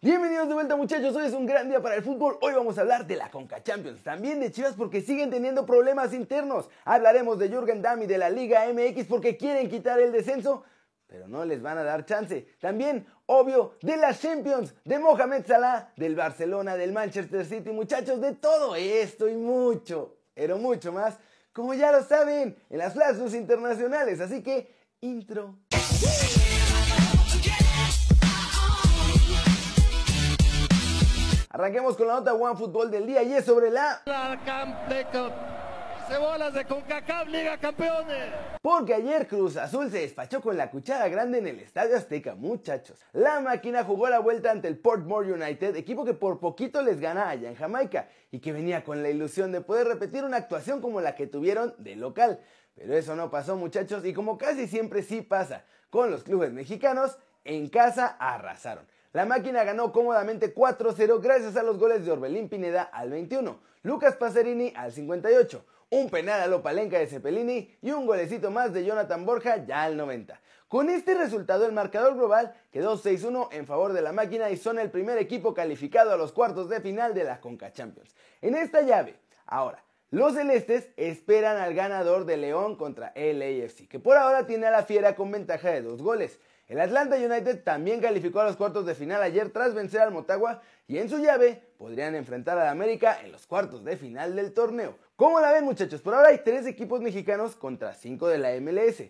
Bienvenidos de vuelta muchachos, hoy es un gran día para el fútbol, hoy vamos a hablar de la Conca Champions, también de Chivas porque siguen teniendo problemas internos, hablaremos de Jürgen Damm y de la Liga MX porque quieren quitar el descenso, pero no les van a dar chance, también, obvio, de las Champions, de Mohamed Salah, del Barcelona, del Manchester City, muchachos, de todo esto y mucho, pero mucho más, como ya lo saben, en las plazas internacionales, así que, intro. Arranquemos con la nota One Fútbol del día y es sobre la... Cebolas de CONCACAF Liga Campeones. Porque ayer Cruz Azul se despachó con la cuchara grande en el Estadio Azteca, muchachos. La máquina jugó la vuelta ante el Portmore United, equipo que por poquito les gana allá en Jamaica y que venía con la ilusión de poder repetir una actuación como la que tuvieron de local. Pero eso no pasó, muchachos, y como casi siempre sí pasa con los clubes mexicanos, en casa arrasaron. La máquina ganó cómodamente 4-0 gracias a los goles de Orbelín Pineda al 21, Lucas Pacerini al 58, un penal a Lopalenca de Cepelini y un golecito más de Jonathan Borja ya al 90. Con este resultado el marcador global quedó 6-1 en favor de la máquina y son el primer equipo calificado a los cuartos de final de la Conca Champions. En esta llave, ahora, los celestes esperan al ganador de León contra LAFC, que por ahora tiene a la fiera con ventaja de dos goles. El Atlanta United también calificó a los cuartos de final ayer tras vencer al Motagua y en su llave podrían enfrentar al América en los cuartos de final del torneo. ¿Cómo la ven muchachos? Por ahora hay tres equipos mexicanos contra cinco de la MLS.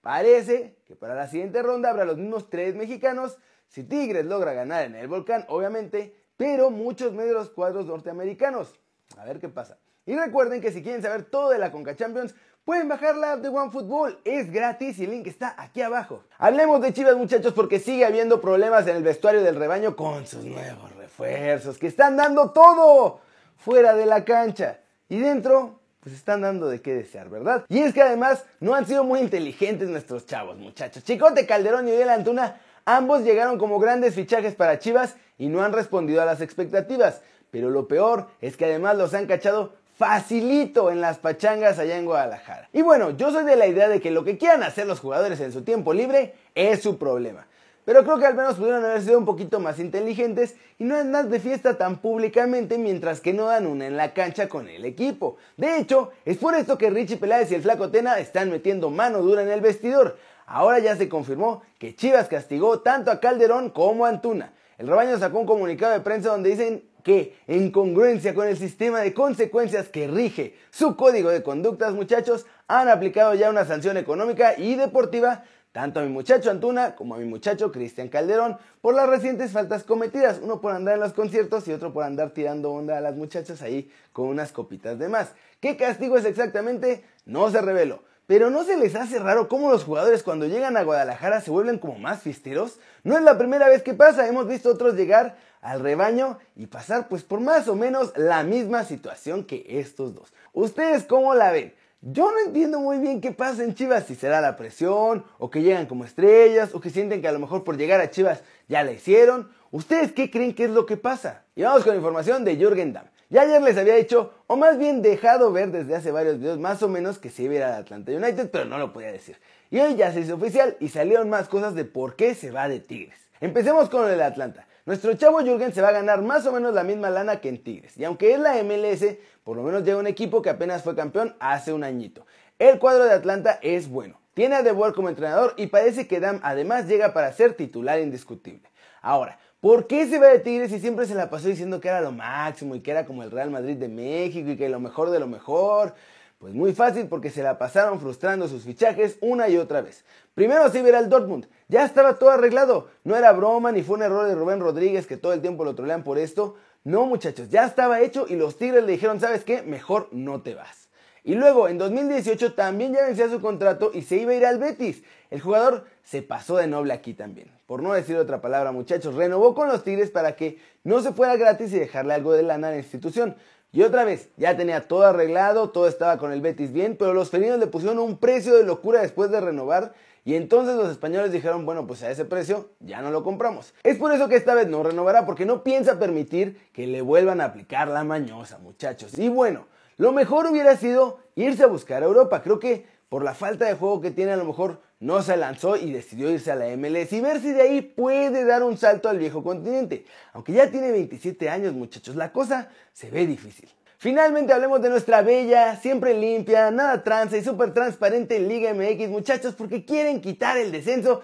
Parece que para la siguiente ronda habrá los mismos tres mexicanos si Tigres logra ganar en el volcán, obviamente, pero muchos medios de los cuadros norteamericanos. A ver qué pasa. Y recuerden que si quieren saber todo de la Conca Champions, Pueden bajar la app de OneFootball, es gratis y el link está aquí abajo. Hablemos de Chivas muchachos porque sigue habiendo problemas en el vestuario del rebaño con sus nuevos refuerzos que están dando todo fuera de la cancha y dentro pues están dando de qué desear, ¿verdad? Y es que además no han sido muy inteligentes nuestros chavos muchachos. Chicote Calderón y Uriel Antuna ambos llegaron como grandes fichajes para Chivas y no han respondido a las expectativas. Pero lo peor es que además los han cachado facilito en las pachangas allá en Guadalajara. Y bueno, yo soy de la idea de que lo que quieran hacer los jugadores en su tiempo libre es su problema. Pero creo que al menos pudieron haber sido un poquito más inteligentes y no andan de fiesta tan públicamente mientras que no dan una en la cancha con el equipo. De hecho, es por esto que Richie Peláez y el Flaco Tena están metiendo mano dura en el vestidor. Ahora ya se confirmó que Chivas castigó tanto a Calderón como a Antuna. El rebaño sacó un comunicado de prensa donde dicen que, en congruencia con el sistema de consecuencias que rige su código de conductas, muchachos, han aplicado ya una sanción económica y deportiva tanto a mi muchacho Antuna como a mi muchacho Cristian Calderón por las recientes faltas cometidas, uno por andar en los conciertos y otro por andar tirando onda a las muchachas ahí con unas copitas de más. ¿Qué castigo es exactamente? No se reveló. Pero ¿no se les hace raro cómo los jugadores cuando llegan a Guadalajara se vuelven como más fisteros? No es la primera vez que pasa, hemos visto otros llegar al rebaño y pasar pues por más o menos la misma situación que estos dos. ¿Ustedes cómo la ven? Yo no entiendo muy bien qué pasa en Chivas, si será la presión, o que llegan como estrellas, o que sienten que a lo mejor por llegar a Chivas ya la hicieron. ¿Ustedes qué creen que es lo que pasa? Y vamos con información de Jürgen Damm. Ya ayer les había dicho, o más bien dejado ver desde hace varios videos más o menos que se iba a ir al Atlanta United, pero no lo podía decir. Y hoy ya se hizo oficial y salieron más cosas de por qué se va de Tigres. Empecemos con el Atlanta. Nuestro chavo Jürgen se va a ganar más o menos la misma lana que en Tigres. Y aunque es la MLS, por lo menos llega un equipo que apenas fue campeón hace un añito. El cuadro de Atlanta es bueno. Tiene a De Boer como entrenador y parece que Dam además llega para ser titular indiscutible. Ahora, ¿Por qué se va de Tigres y siempre se la pasó diciendo que era lo máximo y que era como el Real Madrid de México y que lo mejor de lo mejor? Pues muy fácil porque se la pasaron frustrando sus fichajes una y otra vez. Primero se verá el Dortmund, ya estaba todo arreglado, no era broma ni fue un error de Rubén Rodríguez que todo el tiempo lo trolean por esto. No muchachos, ya estaba hecho y los Tigres le dijeron, ¿sabes qué? Mejor no te vas. Y luego en 2018 también ya vencía su contrato y se iba a ir al Betis. El jugador se pasó de noble aquí también. Por no decir otra palabra, muchachos, renovó con los Tigres para que no se fuera gratis y dejarle algo de lana a la institución. Y otra vez, ya tenía todo arreglado, todo estaba con el Betis bien, pero los felinos le pusieron un precio de locura después de renovar y entonces los españoles dijeron, bueno, pues a ese precio ya no lo compramos. Es por eso que esta vez no renovará, porque no piensa permitir que le vuelvan a aplicar la mañosa, muchachos. Y bueno, lo mejor hubiera sido irse a buscar a Europa. Creo que por la falta de juego que tiene a lo mejor no se lanzó y decidió irse a la MLS y ver si de ahí puede dar un salto al viejo continente. Aunque ya tiene 27 años muchachos, la cosa se ve difícil. Finalmente hablemos de nuestra bella, siempre limpia, nada tranza y súper transparente Liga MX muchachos porque quieren quitar el descenso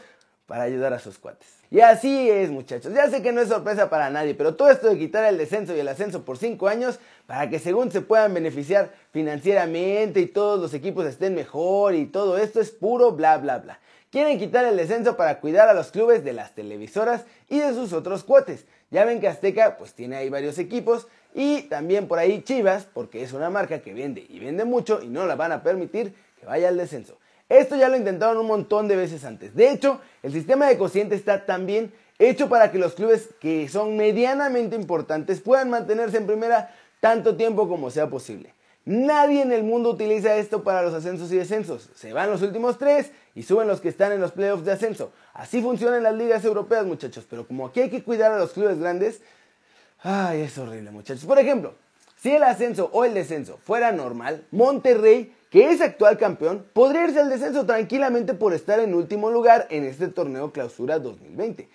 para ayudar a sus cuates. Y así es, muchachos. Ya sé que no es sorpresa para nadie, pero todo esto de quitar el descenso y el ascenso por 5 años, para que según se puedan beneficiar financieramente y todos los equipos estén mejor y todo esto es puro bla bla bla. Quieren quitar el descenso para cuidar a los clubes de las televisoras y de sus otros cuates. Ya ven que Azteca pues tiene ahí varios equipos y también por ahí Chivas, porque es una marca que vende y vende mucho y no la van a permitir que vaya al descenso. Esto ya lo intentaron un montón de veces antes. De hecho, el sistema de cociente está también hecho para que los clubes que son medianamente importantes puedan mantenerse en primera tanto tiempo como sea posible. Nadie en el mundo utiliza esto para los ascensos y descensos. Se van los últimos tres y suben los que están en los playoffs de ascenso. Así funcionan las ligas europeas, muchachos. Pero como aquí hay que cuidar a los clubes grandes, ay, es horrible, muchachos. Por ejemplo, si el ascenso o el descenso fuera normal, Monterrey que es actual campeón, podría irse al descenso tranquilamente por estar en último lugar en este torneo clausura 2020.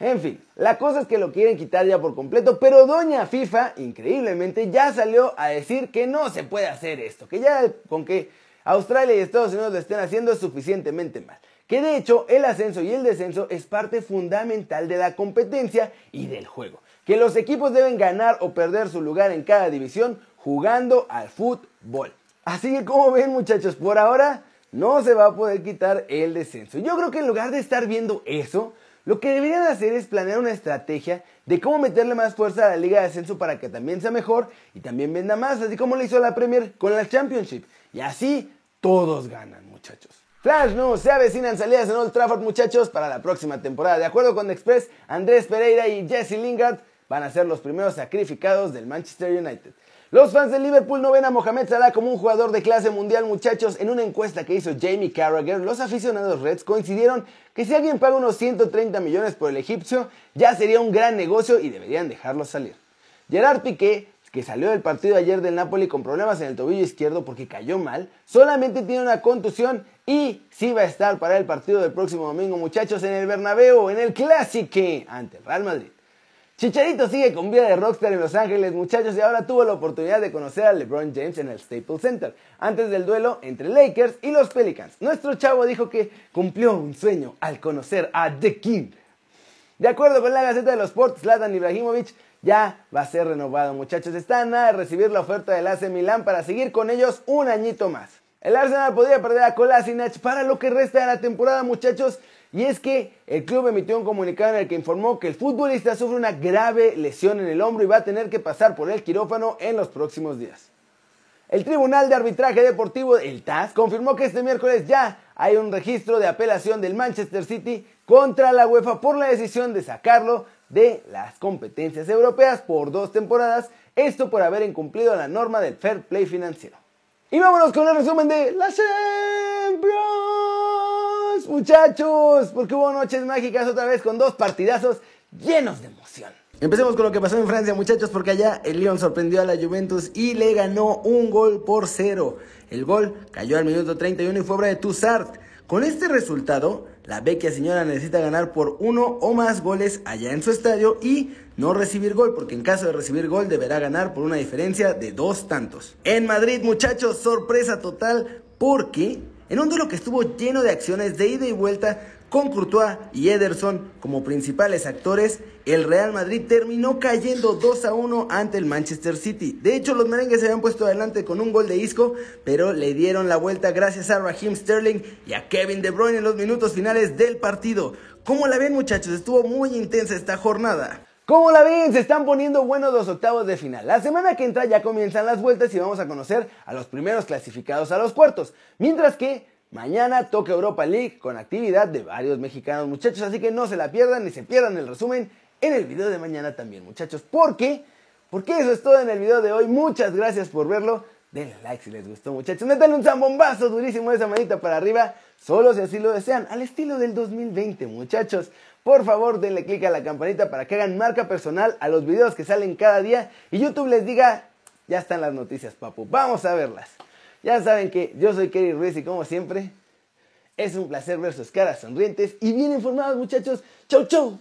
En fin, la cosa es que lo quieren quitar ya por completo, pero doña FIFA, increíblemente, ya salió a decir que no se puede hacer esto, que ya con que Australia y Estados Unidos lo estén haciendo es suficientemente mal. Que de hecho el ascenso y el descenso es parte fundamental de la competencia y del juego. Que los equipos deben ganar o perder su lugar en cada división jugando al fútbol. Así que como ven muchachos, por ahora no se va a poder quitar el descenso. Yo creo que en lugar de estar viendo eso, lo que deberían hacer es planear una estrategia de cómo meterle más fuerza a la liga de ascenso para que también sea mejor y también venda más, así como lo hizo la Premier con la Championship. Y así todos ganan, muchachos. Flash News, se avecinan salidas en Old Trafford, muchachos, para la próxima temporada. De acuerdo con Express, Andrés Pereira y Jesse Lingard van a ser los primeros sacrificados del Manchester United. Los fans de Liverpool no ven a Mohamed Salah como un jugador de clase mundial, muchachos. En una encuesta que hizo Jamie Carragher, los aficionados Reds coincidieron que si alguien paga unos 130 millones por el egipcio, ya sería un gran negocio y deberían dejarlo salir. Gerard Piqué, que salió del partido ayer del Napoli con problemas en el tobillo izquierdo porque cayó mal, solamente tiene una contusión y sí va a estar para el partido del próximo domingo, muchachos, en el Bernabéu, en el Clásico ante el Real Madrid. Chicharito sigue con vida de rockstar en Los Ángeles, muchachos, y ahora tuvo la oportunidad de conocer a LeBron James en el Staples Center, antes del duelo entre Lakers y los Pelicans. Nuestro chavo dijo que cumplió un sueño al conocer a The King. De acuerdo con la Gaceta de los Sports, Zlatan Ibrahimovic ya va a ser renovado, muchachos. Está a nada de recibir la oferta del AC Milan para seguir con ellos un añito más. El Arsenal podría perder a Kolasinac para lo que resta de la temporada, muchachos, y es que el club emitió un comunicado en el que informó que el futbolista sufre una grave lesión en el hombro y va a tener que pasar por el quirófano en los próximos días. El Tribunal de Arbitraje Deportivo, el TAS, confirmó que este miércoles ya hay un registro de apelación del Manchester City contra la UEFA por la decisión de sacarlo de las competencias europeas por dos temporadas, esto por haber incumplido la norma del fair play financiero. Y vámonos con el resumen de la Champions muchachos, porque hubo noches mágicas otra vez con dos partidazos llenos de emoción. Empecemos con lo que pasó en Francia, muchachos, porque allá el Lyon sorprendió a la Juventus y le ganó un gol por cero. El gol cayó al minuto 31 y fue obra de Toussaint. Con este resultado, la vecchia señora necesita ganar por uno o más goles allá en su estadio y no recibir gol, porque en caso de recibir gol deberá ganar por una diferencia de dos tantos. En Madrid, muchachos, sorpresa total, porque en un duelo que estuvo lleno de acciones de ida y vuelta con Courtois y Ederson como principales actores, el Real Madrid terminó cayendo 2 a 1 ante el Manchester City. De hecho, los merengues se habían puesto adelante con un gol de Isco, pero le dieron la vuelta gracias a Raheem Sterling y a Kevin De Bruyne en los minutos finales del partido. ¿Cómo la ven, muchachos? Estuvo muy intensa esta jornada. ¿Cómo la ven? Se están poniendo buenos los octavos de final. La semana que entra ya comienzan las vueltas y vamos a conocer a los primeros clasificados a los cuartos. Mientras que mañana toca Europa League con actividad de varios mexicanos muchachos. Así que no se la pierdan ni se pierdan el resumen en el video de mañana también muchachos. ¿Por qué? Porque eso es todo en el video de hoy. Muchas gracias por verlo. Denle like si les gustó muchachos. Métanle un zambombazo durísimo esa manita para arriba. Solo si así lo desean. Al estilo del 2020 muchachos. Por favor, denle click a la campanita para que hagan marca personal a los videos que salen cada día y YouTube les diga, ya están las noticias, papu. Vamos a verlas. Ya saben que yo soy Kerry Ruiz y como siempre, Es un placer ver sus caras sonrientes y bien informados muchachos. Chau chau.